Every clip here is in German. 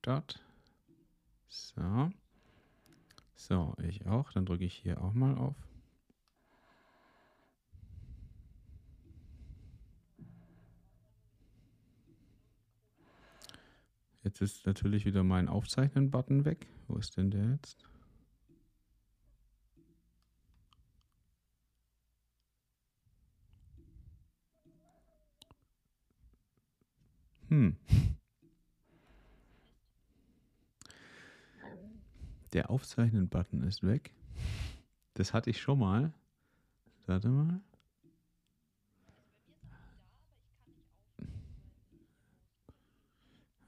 Start. So. So, ich auch. Dann drücke ich hier auch mal auf. Jetzt ist natürlich wieder mein Aufzeichnen-Button weg. Wo ist denn der jetzt? Hm. Der Aufzeichnen-Button ist weg. Das hatte ich schon mal. Warte mal.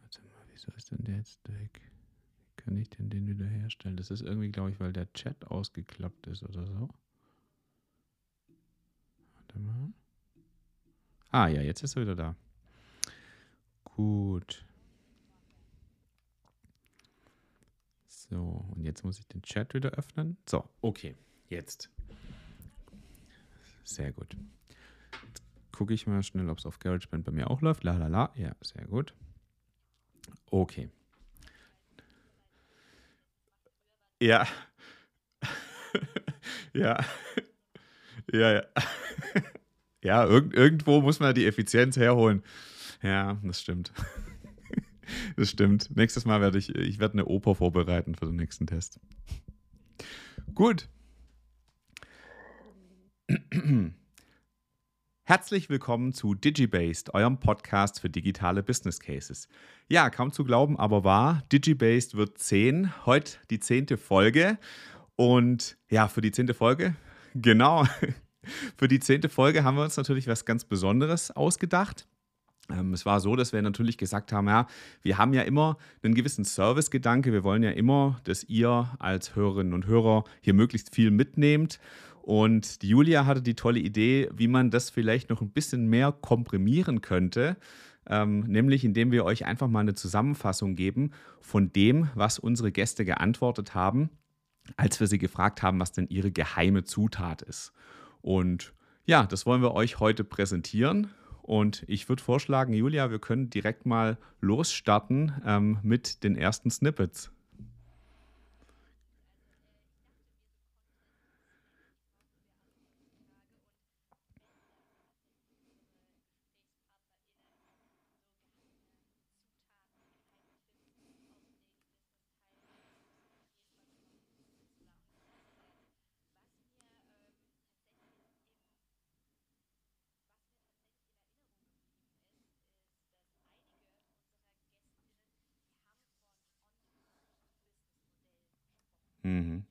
Warte mal, wieso ist denn der jetzt weg? Wie kann ich denn den wieder herstellen? Das ist irgendwie, glaube ich, weil der Chat ausgeklappt ist oder so. Warte mal. Ah ja, jetzt ist er wieder da. Gut. So, und jetzt muss ich den Chat wieder öffnen. So, okay, jetzt. Sehr gut. Jetzt gucke ich mal schnell, ob es auf GarageBand bei mir auch läuft. La la la. Ja, sehr gut. Okay. Ja. ja. ja, ja. ja, irg irgendwo muss man die Effizienz herholen. Ja, das stimmt. Das stimmt. Nächstes Mal werde ich, ich werde eine Oper vorbereiten für den nächsten Test. Gut. Herzlich willkommen zu DigiBased, eurem Podcast für digitale Business Cases. Ja, kaum zu glauben, aber wahr. DigiBased wird 10, heute die zehnte Folge. Und ja, für die zehnte Folge, genau, für die zehnte Folge haben wir uns natürlich was ganz Besonderes ausgedacht. Ähm, es war so, dass wir natürlich gesagt haben, ja, wir haben ja immer einen gewissen Servicegedanke. Wir wollen ja immer, dass ihr als Hörerinnen und Hörer hier möglichst viel mitnehmt. Und die Julia hatte die tolle Idee, wie man das vielleicht noch ein bisschen mehr komprimieren könnte. Ähm, nämlich indem wir euch einfach mal eine Zusammenfassung geben von dem, was unsere Gäste geantwortet haben, als wir sie gefragt haben, was denn ihre geheime Zutat ist. Und ja, das wollen wir euch heute präsentieren. Und ich würde vorschlagen, Julia, wir können direkt mal losstarten ähm, mit den ersten Snippets. Mhm.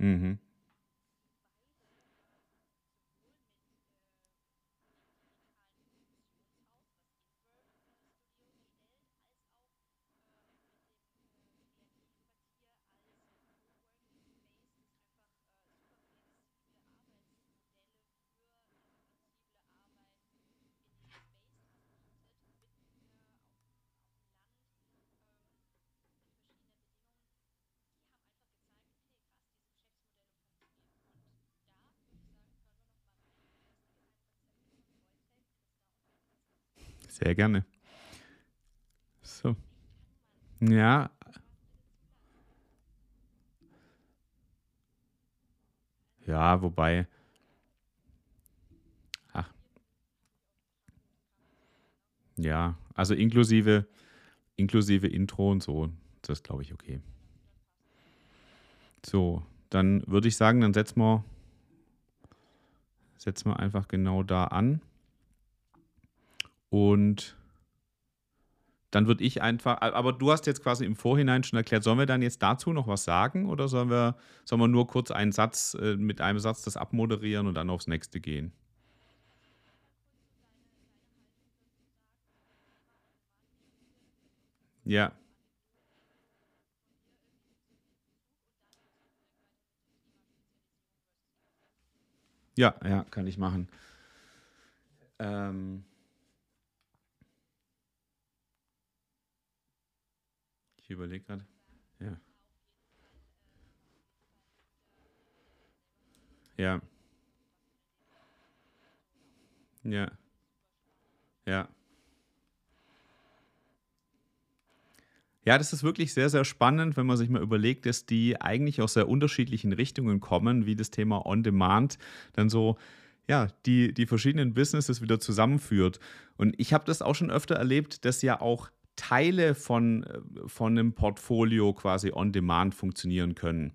Mhm. Sehr gerne. So. Ja. Ja, wobei. Ach. Ja, also inklusive, inklusive Intro und so, das glaube ich, okay. So, dann würde ich sagen, dann setzen wir, setzen wir einfach genau da an. Und dann würde ich einfach, aber du hast jetzt quasi im Vorhinein schon erklärt, sollen wir dann jetzt dazu noch was sagen oder sollen wir, sollen wir nur kurz einen Satz äh, mit einem Satz das abmoderieren und dann aufs nächste gehen? Ja. Ja, ja, kann ich machen. Ähm, ich überlege gerade. Ja. Ja. Ja. Ja. Ja, das ist wirklich sehr, sehr spannend, wenn man sich mal überlegt, dass die eigentlich aus sehr unterschiedlichen Richtungen kommen, wie das Thema On-Demand dann so, ja, die, die verschiedenen Businesses wieder zusammenführt. Und ich habe das auch schon öfter erlebt, dass ja auch Teile von, äh, von einem Portfolio quasi On-Demand funktionieren können.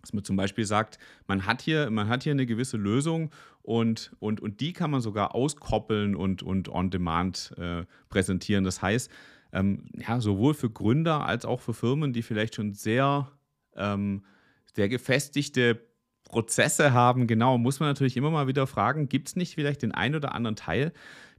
Dass man zum Beispiel sagt, man hat hier, man hat hier eine gewisse Lösung und, und, und die kann man sogar auskoppeln und, und on-demand äh, präsentieren. Das heißt, ähm, ja, sowohl für Gründer als auch für Firmen, die vielleicht schon sehr, ähm, sehr gefestigte Prozesse haben, genau, muss man natürlich immer mal wieder fragen, gibt es nicht vielleicht den einen oder anderen Teil,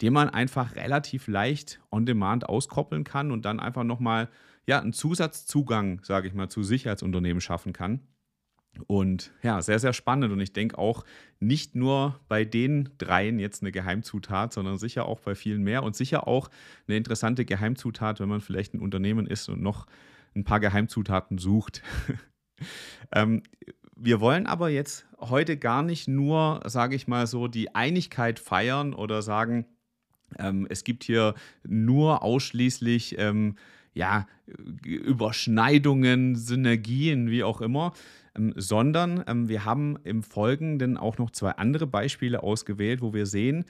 den man einfach relativ leicht on demand auskoppeln kann und dann einfach nochmal ja, einen Zusatzzugang, sage ich mal, zu sich als Unternehmen schaffen kann. Und ja, sehr, sehr spannend. Und ich denke auch nicht nur bei den dreien jetzt eine Geheimzutat, sondern sicher auch bei vielen mehr und sicher auch eine interessante Geheimzutat, wenn man vielleicht ein Unternehmen ist und noch ein paar Geheimzutaten sucht. ähm, wir wollen aber jetzt heute gar nicht nur, sage ich mal so, die Einigkeit feiern oder sagen, ähm, es gibt hier nur ausschließlich ähm, ja, Überschneidungen, Synergien, wie auch immer, ähm, sondern ähm, wir haben im Folgenden auch noch zwei andere Beispiele ausgewählt, wo wir sehen,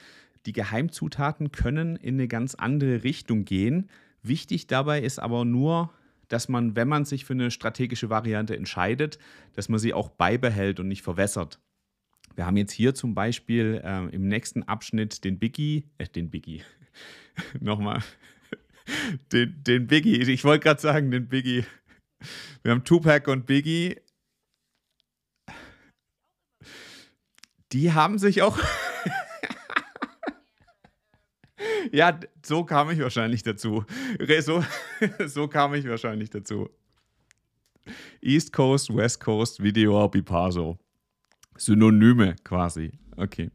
die Geheimzutaten können in eine ganz andere Richtung gehen. Wichtig dabei ist aber nur, dass man, wenn man sich für eine strategische Variante entscheidet, dass man sie auch beibehält und nicht verwässert. Wir haben jetzt hier zum Beispiel äh, im nächsten Abschnitt den Biggie, äh, den Biggie, nochmal, den, den Biggie, ich wollte gerade sagen, den Biggie. Wir haben Tupac und Biggie Die haben sich auch. Ja, so kam ich wahrscheinlich dazu. So, so kam ich wahrscheinlich dazu. East Coast, West Coast, Video Bipaso. Synonyme quasi. Okay.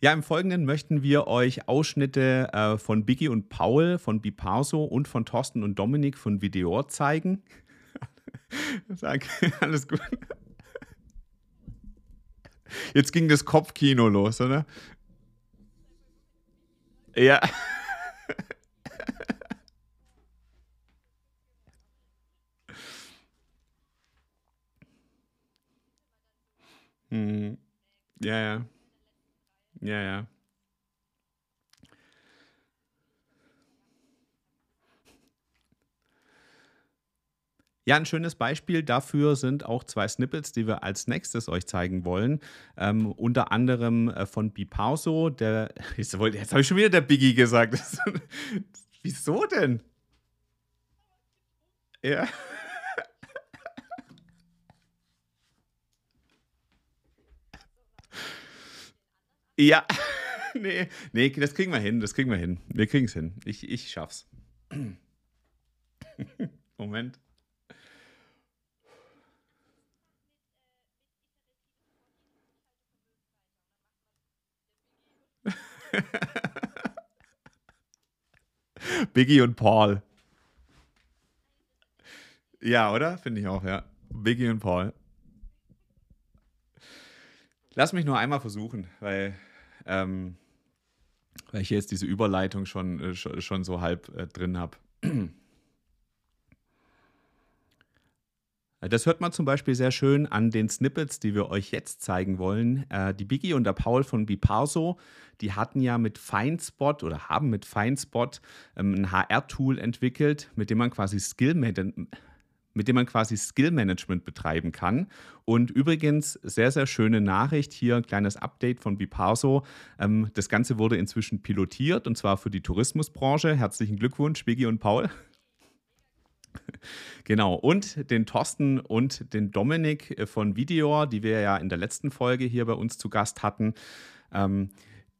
Ja, im Folgenden möchten wir euch Ausschnitte äh, von Biggie und Paul, von Biparso und von Thorsten und Dominik von Videor zeigen. Danke, alles gut. Jetzt ging das Kopfkino los, oder? Ja. hm. Ja, ja. Ja, ja. Ein schönes Beispiel dafür sind auch zwei Snippets, die wir als nächstes euch zeigen wollen. Ähm, unter anderem äh, von Biparso, der. Jetzt, jetzt habe ich schon wieder der Biggie gesagt. Wieso denn? Ja. Ja. Nee, nee, das kriegen wir hin. Das kriegen wir hin. Wir kriegen es hin. Ich, ich schaff's. Moment. Biggie und Paul. Ja, oder? Finde ich auch, ja. Biggie und Paul. Lass mich nur einmal versuchen, weil, ähm, weil ich jetzt diese Überleitung schon, äh, schon so halb äh, drin habe. Das hört man zum Beispiel sehr schön an den Snippets, die wir euch jetzt zeigen wollen. Äh, die Biggie und der Paul von Biparso, die hatten ja mit FineSpot oder haben mit FineSpot ähm, ein HR-Tool entwickelt, mit dem man quasi Skill mit dem man quasi Skill-Management betreiben kann. Und übrigens, sehr, sehr schöne Nachricht hier, ein kleines Update von Biparso. Ähm, das Ganze wurde inzwischen pilotiert und zwar für die Tourismusbranche. Herzlichen Glückwunsch, Biggie und Paul. Genau, und den Thorsten und den Dominik äh, von Videor, die wir ja in der letzten Folge hier bei uns zu Gast hatten. Ähm,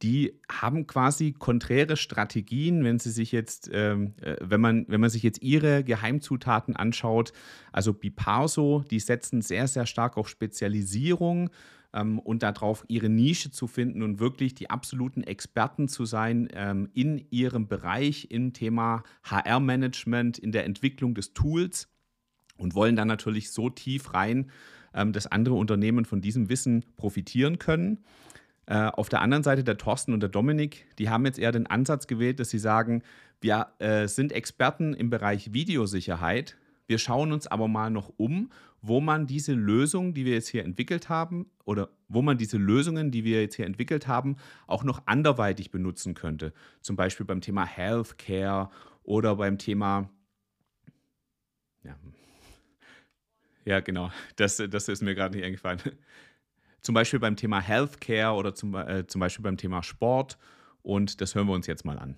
die haben quasi konträre Strategien, wenn sie sich jetzt, ähm, äh, wenn man, wenn man sich jetzt ihre Geheimzutaten anschaut. Also Biparso, die setzen sehr, sehr stark auf Spezialisierung ähm, und darauf, ihre Nische zu finden und wirklich die absoluten Experten zu sein ähm, in ihrem Bereich im Thema HR-Management, in der Entwicklung des Tools und wollen dann natürlich so tief rein, ähm, dass andere Unternehmen von diesem Wissen profitieren können. Äh, auf der anderen Seite der Thorsten und der Dominik, die haben jetzt eher den Ansatz gewählt, dass sie sagen, wir äh, sind Experten im Bereich Videosicherheit. Wir schauen uns aber mal noch um, wo man diese Lösung, die wir jetzt hier entwickelt haben, oder wo man diese Lösungen, die wir jetzt hier entwickelt haben, auch noch anderweitig benutzen könnte. Zum Beispiel beim Thema Healthcare oder beim Thema, ja, ja genau, das, das ist mir gerade nicht eingefallen. Zum Beispiel beim Thema Healthcare oder zum, äh, zum Beispiel beim Thema Sport. Und das hören wir uns jetzt mal an.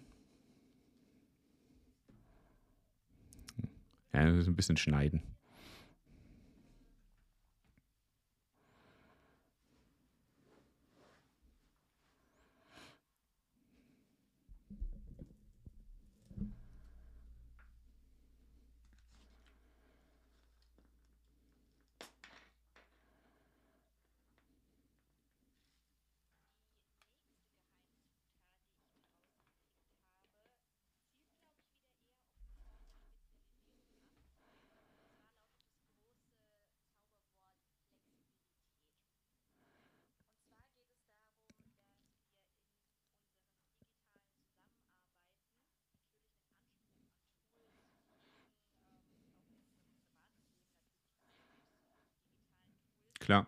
Ja, ein bisschen schneiden. là.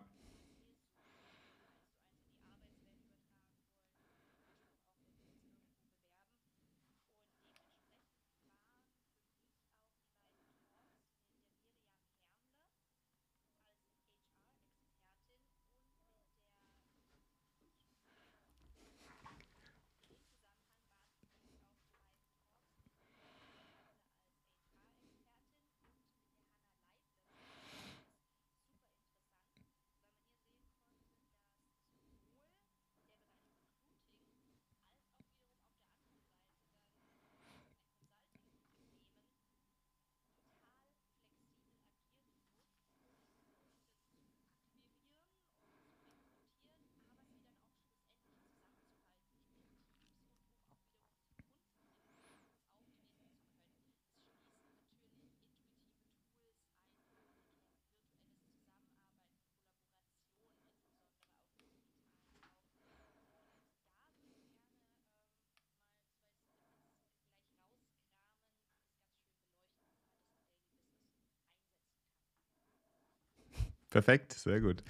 Perfekt, sehr gut.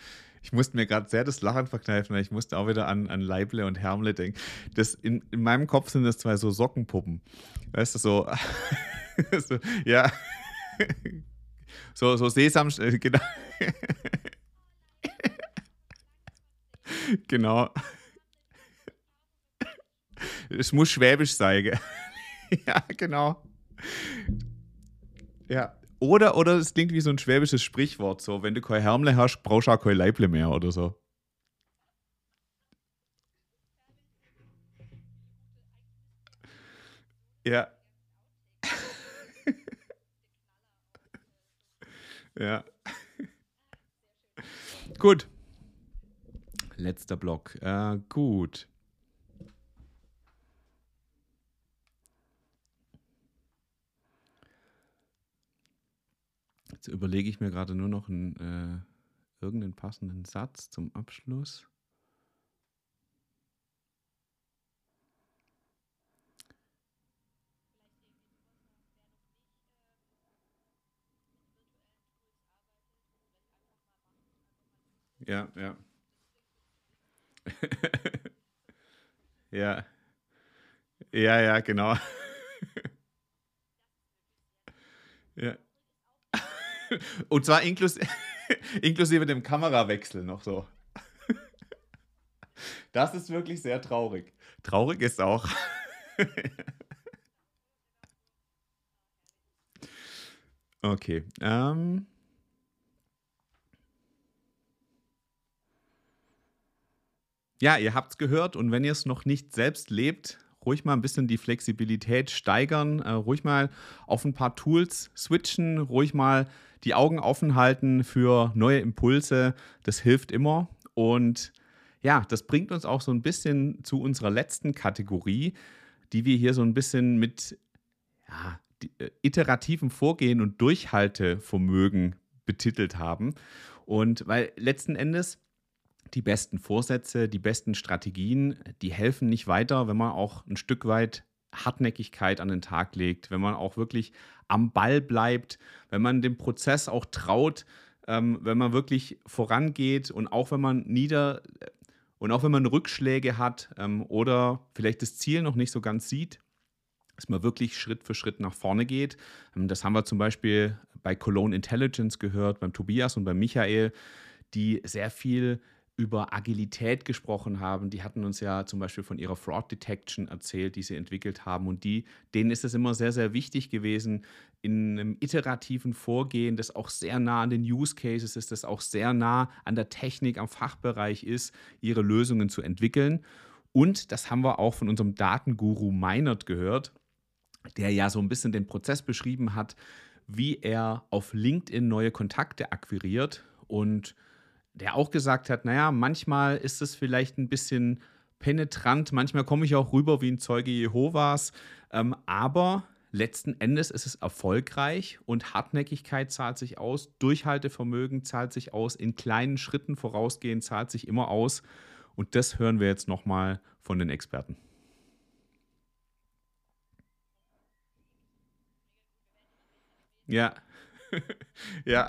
Ich musste mir gerade sehr das Lachen verkneifen, weil ich musste auch wieder an, an Leible und Hermle denken. Das in, in meinem Kopf sind das zwei so Sockenpuppen. Weißt du, so, so ja. So, so Sesam, äh, genau. genau. Es muss schwäbisch sein. ja, genau. Ja. Oder, oder es klingt wie so ein schwäbisches Sprichwort, so, wenn du kein Hermle hast, brauchst du auch kein Leible mehr oder so. Ja. ja. gut. Letzter Block. Äh, gut. Jetzt überlege ich mir gerade nur noch einen, äh, irgendeinen passenden Satz zum Abschluss. Ja, ja. Ja. Ja, ja, genau. Ja. Und zwar inklus inklusive dem Kamerawechsel noch so. Das ist wirklich sehr traurig. Traurig ist auch. Okay, ähm Ja, ihr habt's gehört und wenn ihr es noch nicht selbst lebt, ruhig mal ein bisschen die Flexibilität steigern, äh, ruhig mal auf ein paar Tools switchen, ruhig mal die Augen offen halten für neue Impulse. Das hilft immer. Und ja, das bringt uns auch so ein bisschen zu unserer letzten Kategorie, die wir hier so ein bisschen mit ja, die, äh, iterativem Vorgehen und Durchhaltevermögen betitelt haben. Und weil letzten Endes die besten Vorsätze, die besten Strategien, die helfen nicht weiter, wenn man auch ein Stück weit Hartnäckigkeit an den Tag legt, wenn man auch wirklich am Ball bleibt, wenn man dem Prozess auch traut, ähm, wenn man wirklich vorangeht und auch wenn man nieder und auch wenn man Rückschläge hat ähm, oder vielleicht das Ziel noch nicht so ganz sieht, dass man wirklich Schritt für Schritt nach vorne geht. Ähm, das haben wir zum Beispiel bei Cologne Intelligence gehört, beim Tobias und beim Michael, die sehr viel über Agilität gesprochen haben. Die hatten uns ja zum Beispiel von ihrer Fraud Detection erzählt, die sie entwickelt haben. Und die, denen ist es immer sehr, sehr wichtig gewesen, in einem iterativen Vorgehen, das auch sehr nah an den Use Cases ist, das auch sehr nah an der Technik, am Fachbereich ist, ihre Lösungen zu entwickeln. Und das haben wir auch von unserem Datenguru Meinert gehört, der ja so ein bisschen den Prozess beschrieben hat, wie er auf LinkedIn neue Kontakte akquiriert und der auch gesagt hat, naja, manchmal ist es vielleicht ein bisschen penetrant, manchmal komme ich auch rüber wie ein Zeuge Jehovas, ähm, aber letzten Endes ist es erfolgreich und Hartnäckigkeit zahlt sich aus, Durchhaltevermögen zahlt sich aus, in kleinen Schritten vorausgehen zahlt sich immer aus und das hören wir jetzt nochmal von den Experten. Ja, ja.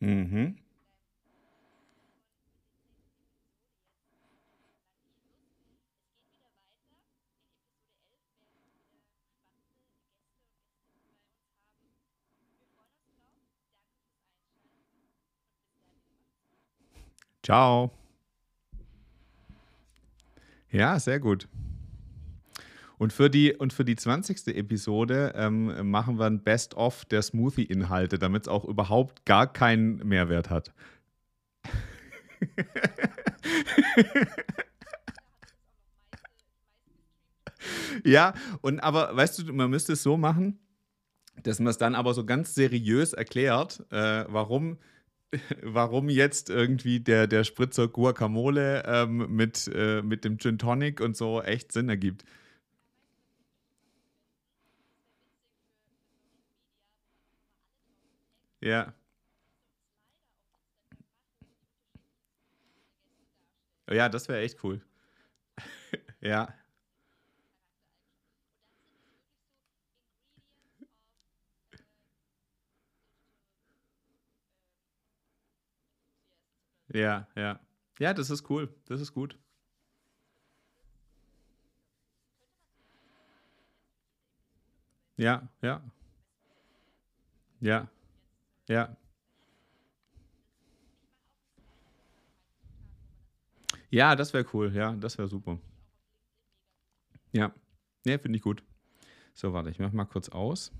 Mhm. Ciao. Ja, sehr gut. Und für die, und für die 20. Episode ähm, machen wir ein Best-of der Smoothie-Inhalte, damit es auch überhaupt gar keinen Mehrwert hat. ja, und aber weißt du, man müsste es so machen, dass man es dann aber so ganz seriös erklärt, äh, warum warum jetzt irgendwie der, der Spritzer Guacamole ähm, mit, äh, mit dem Gin Tonic und so echt Sinn ergibt. Ja. Ja, das wäre echt cool. ja. Ja, ja. Ja, das ist cool. Das ist gut. Ja, ja. Ja ja. Ja, das wäre cool. Ja, das wäre super. Ja. Ne, finde ich gut. So, warte, ich mache mal kurz aus.